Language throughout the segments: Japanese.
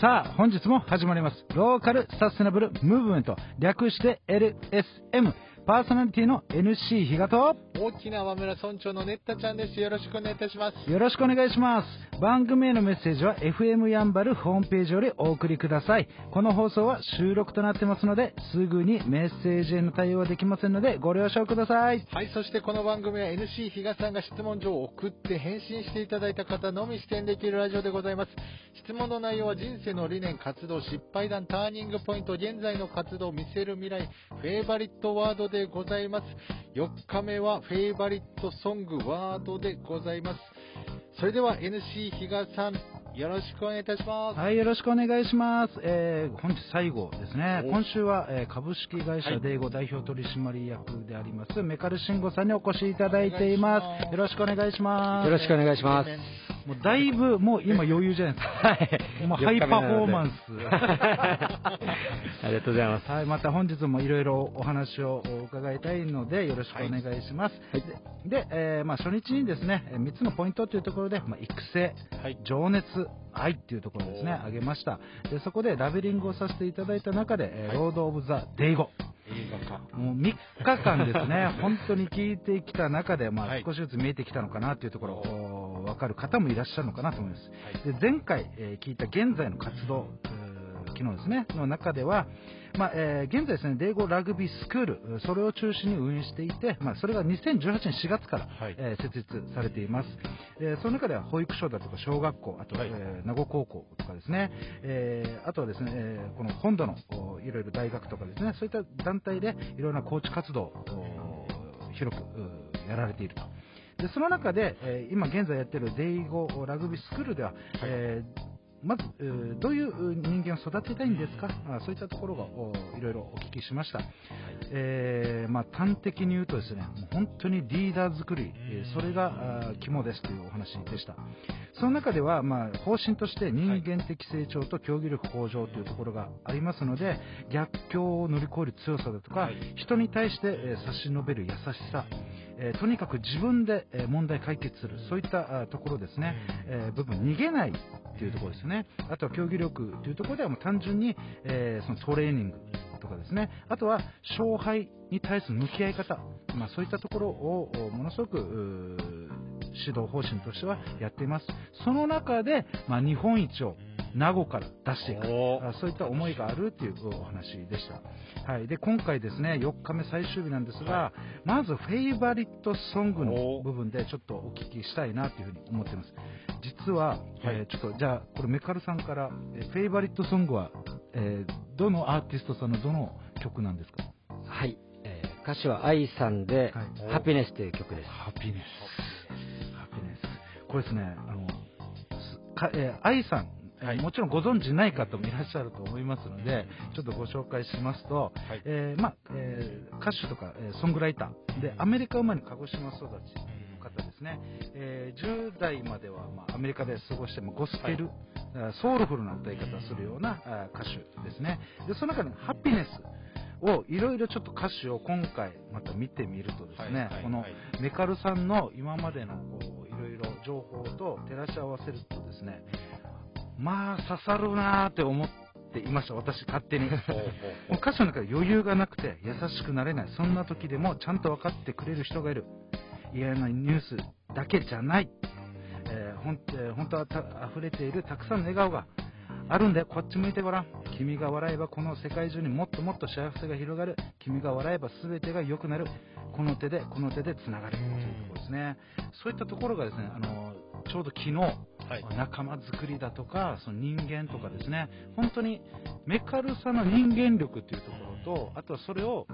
さあ、本日も始まります。ローカルサステナブルムーブメント、略して LSM。パーソナリティの NC 比嘉と、大きな和村村長のネッタちゃんです。よろしくお願いいたします。よろしくお願いします。番組へのメッセージは FM やんばるホームページよりお送りください。この放送は収録となってますので、すぐにメッセージへの対応はできませんので、ご了承ください。はい、そしてこの番組は NC 比嘉さんが質問状を送って返信していただいた方のみ出演できるラジオでございます。質問の内容は人生の理念、活動、失敗談、ターニングポイント、現在の活動、見せる未来、フェイバリットワードでございます。4日目はフェイバリットソングワードでございます。それでは NC 比嘉さん、よろしくお願いいたします。はい、よろしくお願いします。えー本日最後ですね。お今週は、えー株式会社デイゴ代表取締役であります、メカルシンゴさんにお越しいただいていますよろしくお願いします。よろしくお願いします。もうだいぶ、もう今余裕じゃないですか。はい。もうハイパフォーマンス。ありがとうございます。はい、また本日もいろいろお話を伺いたいので、よろしくお願いします。はいで、でえーまあ、初日にですね、3つのポイントというところで、まあ、育成、はい情熱、愛っていうところですね、挙げました。で、そこでラベリングをさせていただいた中で、えーはいロード・オブ・ザ・デイゴ。もう3日間ですね、本当に聞いてきた中で、まあ、はい少しずつ見えてきたのかなというところ、お分かる方もいらっしゃるのかなと思います。はいで前回、えー聞いた現在の活動、えー昨日ですね、の中では、まあえー現在ですね、デイゴラグビースクール、それを中心に運営していて、まあ、それが2018年4月から、はいえー設立されています。でその中では保育所だとか小学校、あと、はいえー名護高校とかですね、えーあとはですね、えーこの本土のおいろいろ大学とかですね、そういった団体でいろんなコーチ活動をお広くうやられていると。でその中で、えー今現在やっているデイゴラグビースクールでは、えーまず、えーどういうう人間を育てたいんですか、あそういったところがおいろいろお聞きしました。えーまあ、端的に言うとですね、もう本当にリーダー作り、えーそれが肝ですというお話でした。その中では、まあ、方針として人間的成長と競技力向上というところがありますので、逆境を乗り越える強さだとか、はい。人に対して、えー差し伸べる優しさ、えーとにかく自分で、えー問題解決する、そういったあところですね、えー部分、逃げないっていうところですね、あとは競技力というところではもう単純に、えーそのトレーニングとかですね、あとは勝敗に対する向き合い方、まあ、そういったところをおものすごく指導方針としてはやっています。その中で、まあ、日本一を名護から出していく。そういった思いがあるっていうお話でした。はい。で、今回ですね、4日目最終日なんですが、はまずフェイバリットソングのお部分でちょっとお聞きしたいなというふうに思っています。実は、はいえーちょっとじゃあ、これメカルさんから、えーフェイバリットソングは、えーどのアーティストさんのどの曲なんですか？はい。えー歌詞は愛さんで、はいハピネスという曲です。ハピネス。ハピネス。これですね、あの、すかえー愛さん、えーはい。もちろんご存知ない方もいらっしゃると思いますので、ちょっとご紹介しますと、はい。えーまあえー歌手とか、えーソングライターで、アメリカ生まれの鹿児島育ちの方ですね、えー10代までは、まあ、アメリカで過ごしてもゴスペル、あソウルフルな歌い方をするようなあ歌手ですね。で、その中にハピネスをいろいろちょっと歌詞を今回また見てみるとですね、はい。はい。このはい。メカルさんの今までのこういろいろ情報と照らし合わせるとですね、まあ刺さるなーって思っていました、私勝手に。歌詞の中で余裕がなくて優しくなれない、そんな時でもちゃんと分かってくれる人がいる、嫌なニュースだけじゃない、えーほんえー本当はた溢れているたくさんの笑顔があるんで、こっち向いてごらん、君が笑えばこの世界中にもっともっと幸せが広がる、君が笑えば全てが良くなる、この手で、この手でつながるというところですね、そういったところがですねあのちょうど昨日はい。仲間作りだとか、その人間とかですね、本当にメカルさの人間力っていうところと、あとはそれを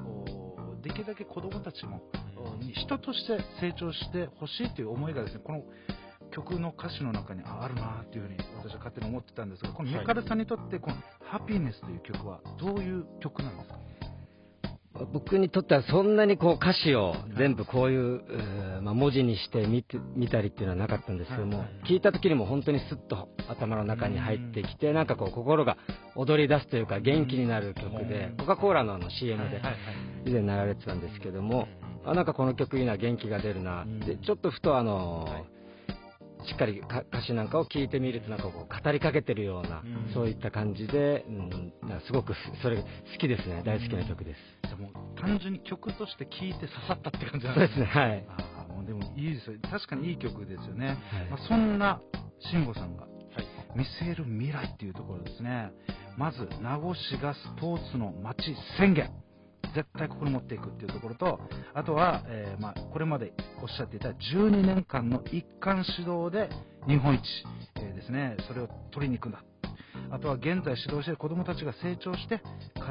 できるだけ子供たちも人として成長してほしいという思いがですね、この曲の歌詞の中にあるなっていうふうに私は勝手に思ってたんですが、このメカルさにとってこのハピネスという曲はどういう曲なんですか？僕にとってはそんなにこう歌詞を全部こういう、えーまあ、文字にして見て見たりっていうのはなかったんですけども、はい。聞いた時にも本当にスッと頭の中に入ってきて、なんかこう心が踊り出すというか元気になる曲で、コカ・コーラのあの CM で以前流れてたんですけども、あなんかこの曲いいな元気が出るな、うん。でちょっとふとあの、しっかり歌詞なんかを聞いてみるとなんかこう語りかけてるような、うん、そういった感じで、うん、すごくそれ好きですね大好きな曲です、うん、も単純に曲として聴いて刺さったって感じなんですね。はい。あもうでもいいですよ。確かにいい曲ですよね、はい、まあ、そんな慎吾さんが見据える未来っていうところですね。まず名護市がスポーツの街宣言絶対ここに持っていくっていうところと、あとは、えー、まあ、これまでおっしゃっていた12年間の一貫指導で日本一、えー、ですね、それを取りに行くんだ。あとは現在指導している子どもたちが成長して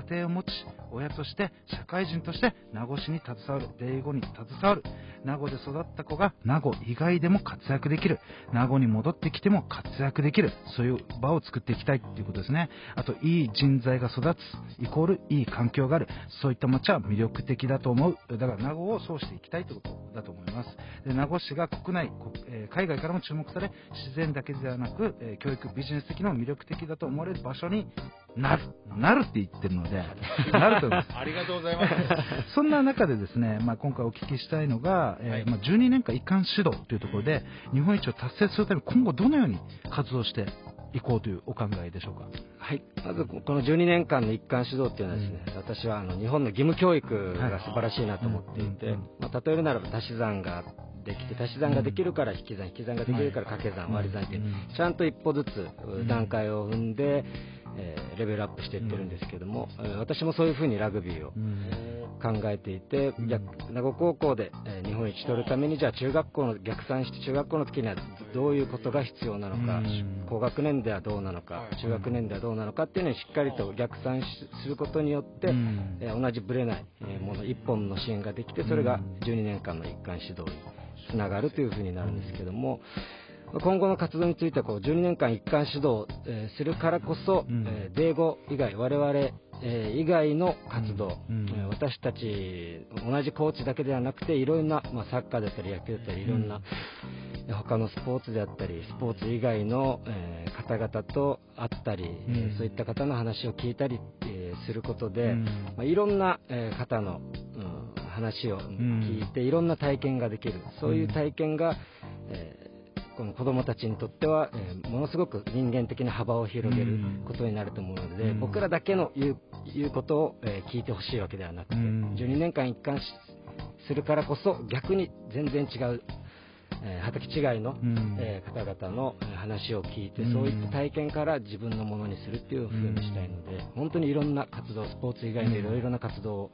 家庭を持ち親として社会人として名護市に携わる英語に携わる。名護で育った子が名護以外でも活躍できる。名護に戻ってきても活躍できる。そういう場を作っていきたいということですね。あといい人材が育つイコールいい環境がある。そういった街は魅力的だと思う。だから名護をそうしていきたいということだと思います。で名護市が国内、え海外からも注目され自然だけではなく、え教育ビジネス的にも魅力的だと思われる場所になる。なるって言ってるので、なると思います。ありがとうございます。そんな中でですね、まあ、今回お聞きしたいのが、えー、まあ、12年間一貫指導というところで、日本一を達成するために今後どのように活動していこうというお考えでしょうか？はい、まずこの12年間の一貫指導っていうのはですね、うん、私はあの日本の義務教育が素晴らしいなと思っていて、はい、まあ、例えるならば足し算ができて足し算ができるから引き算引き算ができるから掛け算割り算ってちゃんと一歩ずつ段階を踏んで、えー、レベルアップしていってるんですけども、うん、私もそういうふうにラグビーを考えていて、うん、名護高校で、えー、日本一取るためにじゃあ中学校の逆算して中学校の時にはどういうことが必要なのか、うん、高学年ではどうなのか中学年ではどうなのかっていうのにしっかりと逆算することによって、えー、同じぶれないもの一本の支援ができてそれが12年間の一貫指導につながるというふうになるんですけども。今後の活動についてはこう12年間一貫指導、えー、するからこそ、うん、えー、米語以外、我々、えー、以外の活動、うん。うん、私たち同じコーチだけではなくていろんな、まあ、サッカーだったり野球だったりいろんな、他のスポーツであったりスポーツ以外の、えー、方々と会ったり、うん、そういった方の話を聞いたり、えー、することで、うん、まあ、いろんな、えー、方の、うん、話を聞いて、いろんな体験ができる。そういう体験が、えこの子どもたちにとっては、えー、ものすごく人間的な幅を広げることになると思うので、うん、僕らだけの言う言うことを、えー、聞いてほしいわけではなくて、うん、12年間一貫するからこそ逆に全然違う、えー、畑違いの、うん、えー、方々の話を聞いて、そういった体験から自分のものにするっていう風にしたいので、本当にいろんな活動スポーツ以外のいろいろな活動を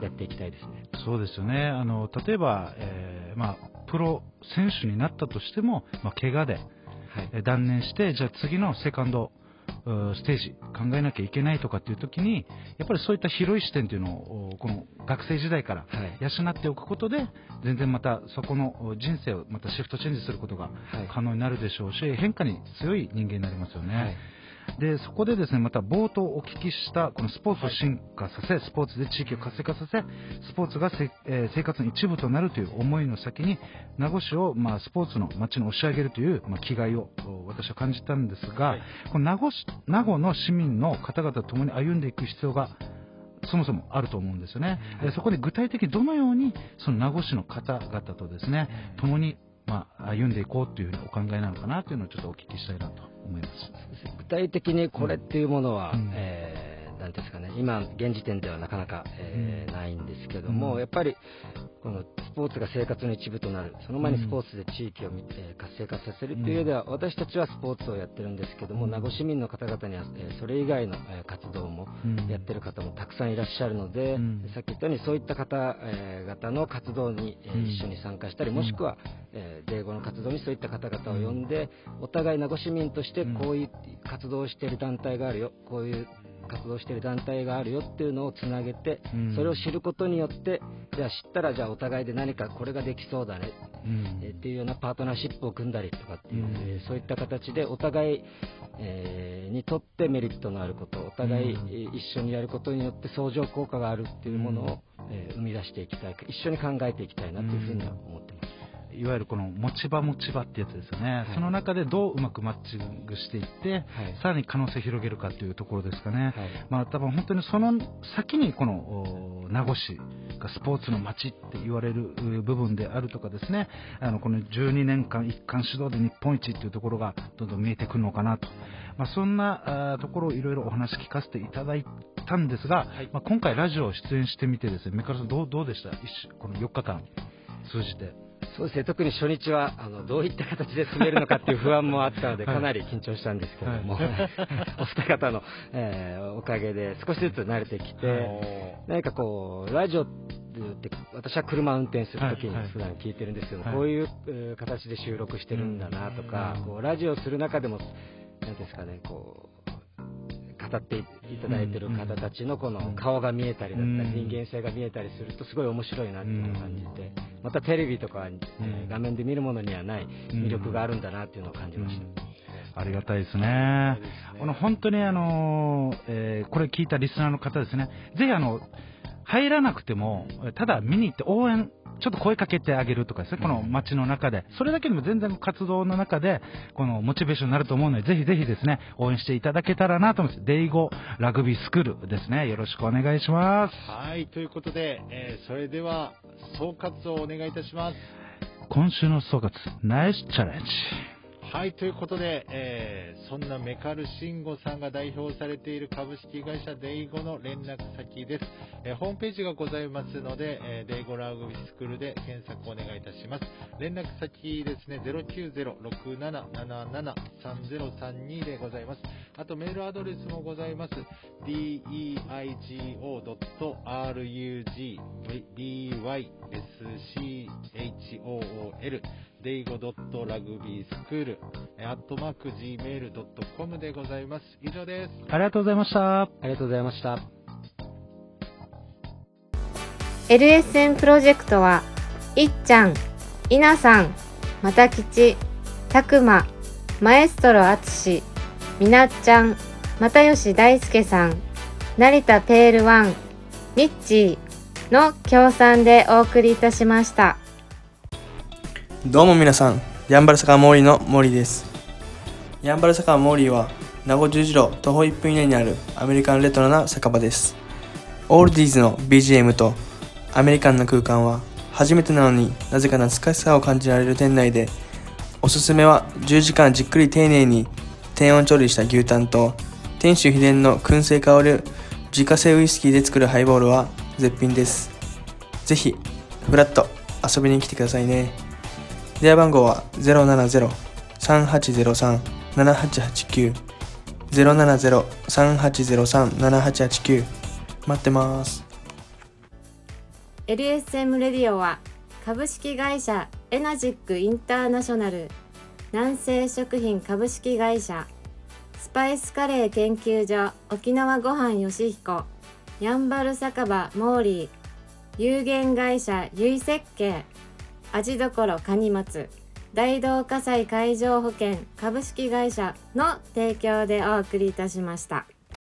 やっていきたいですね。そうですよね。あの例えば、えー、まあプロ選手になったとしても、まあ、怪我で、はい、断念して、じゃあ次のセカンドステージ考えなきゃいけないとかっていう時にやっぱりそういった広い視点というのをこの学生時代から養っておくことで、全然またそこの人生をまたシフトチェンジすることが可能になるでしょうし、変化に強い人間になりますよね。はいでそこでですねまた冒頭お聞きしたこのスポーツを進化させ、スポーツで地域を活性化させスポーツがせ、えー、生活の一部となるという思いの先に名護市を、まあ、スポーツの街に押し上げるという、まあ、気概を私は感じたんですが、はい、この名護名護の市民の方々と共に歩んでいく必要がそもそもあると思うんですよね、でそこで具体的にどのようにその名護市の方々とですね共にまあ、歩んでいこうというお考えなのかなというのをちょっとお聞きしたいなと思います。具体的にこれっていうものは、うん、えーなんですかね、今、現時点ではなかなか、えー、ないんですけども、やっぱりこのスポーツが生活の一部となる、その前にスポーツで地域を、えー、活性化させるという上では、私たちはスポーツをやってるんですけども、名護市民の方々には、えそれ以外の、え活動もやってる方もたくさんいらっしゃるので、さっき言ったように、そういった方、え々の活動に、え一緒に参加したり、もしくは、えー、語の活動にそういった方々を呼んで、お互い名護市民としてこういう活動をしている団体があるよ、こういう活動している団体があるよっていうのをつなげて、うん、それを知ることによってじゃあ知ったらじゃあお互いで何かこれができそうだね、うん、えっていうようなパートナーシップを組んだりとかっていう、うん、えー、そういった形でお互い、えー、にとってメリットのあることお互い、一緒にやることによって相乗効果があるっていうものを、えー、生み出していきたい一緒に考えていきたいなというふうには思ってます。いわゆるこの持ち場持ち場ってやつですよね、はい。その中でどううまくマッチングしていって、はい。さらに可能性を広げるかというところですかね。はい。まあ、多分本当にその先にこのお名護市がスポーツの街って言われるう部分であるとかですね。あのこの12年間一貫指導で日本一っていうところがどんどん見えてくるのかなと、まあ、そんなところをいろいろお話聞かせていただいたんですが、はい。まあ、今回ラジオ出演してみてですねメカルさんどうどうでした？この4日間通じて。そうですね、特に初日はあのどういった形で進めるのかっていう不安もあったので、はい。かなり緊張したんですけれども、はい。お二方の、えーおかげで少しずつ慣れてきて、お何かこう、ラジオって、私は車運転するときにはいはい。普段聞いてるんですけども、はい。こういうえー形で収録してるんだなとか、うん。こうラジオする中でも、なんですかね、こう、語っていただいてる方たちのこの顔が見えたりだったり、うん。人間性が見えたりすると、すごい面白いなっていうのを感じて、またテレビとか、えー画面で見るものにはない魅力があるんだなっていうのを感じました。ありがたいですね。そうですね。この本当にあの、えーこれ聞いたリスナーの方ですね、ぜひあの、入らなくても、ただ見に行って応援、ちょっと声かけてあげるとかですね、この街の中で、それだけでも全然活動の中で、このモチベーションになると思うので、ぜひぜひですね、応援していただけたらなと思います。デイゴラグビースクールですね、よろしくお願いします。はい、ということで、えーそれでは、総括をお願いいたします。今週の総括、ナイスチャレンジ。はい、ということで、えーそんなメカル慎吾さんが代表されている株式会社デイゴの連絡先です。えーホームページがございますので、えーデイゴラグビースクールで検索をお願いいたします。連絡先ですね、090-6777-3032でございます。あとメールアドレスもございます。deigo.rugbyschol デイゴドットラグビースクール、えーアットマーク gmail.com でございます。以上です。ありがとうございました。ありがとうございました。LSN プロジェクトは、いっちゃん、いなさん、またきち、たくま、マエストロあつし、みなっちゃん、又吉大輔さん、成田ペールワン、ミッチーの協賛でお送りいたしました。どうも皆さん、ヤンバル坂モーリーのモーリーです。ヤンバル坂モーリーは、名護十字路徒歩1分以内にあるアメリカンレトロな酒場です。オールディーズの BGM とアメリカンな空間は、初めてなのになぜか懐かしさを感じられる店内で、おすすめは10時間じっくり丁寧に低温調理した牛タンと、店主秘伝の燻製香る自家製ウイスキーで作るハイボールは絶品です。ぜひ、フラッと遊びに来てくださいね。電話番号は070-3803-7889 070-3803-7889待ってます。LSM レディオは株式会社エナジックインターナショナル。南西食品株式会社。スパイスカレー研究所沖縄ごはんよしひこ。やんばる酒場モーリー。有限会社ゆい設計味どころかに松大同火災海上保険株式会社の提供でお送りいたしました。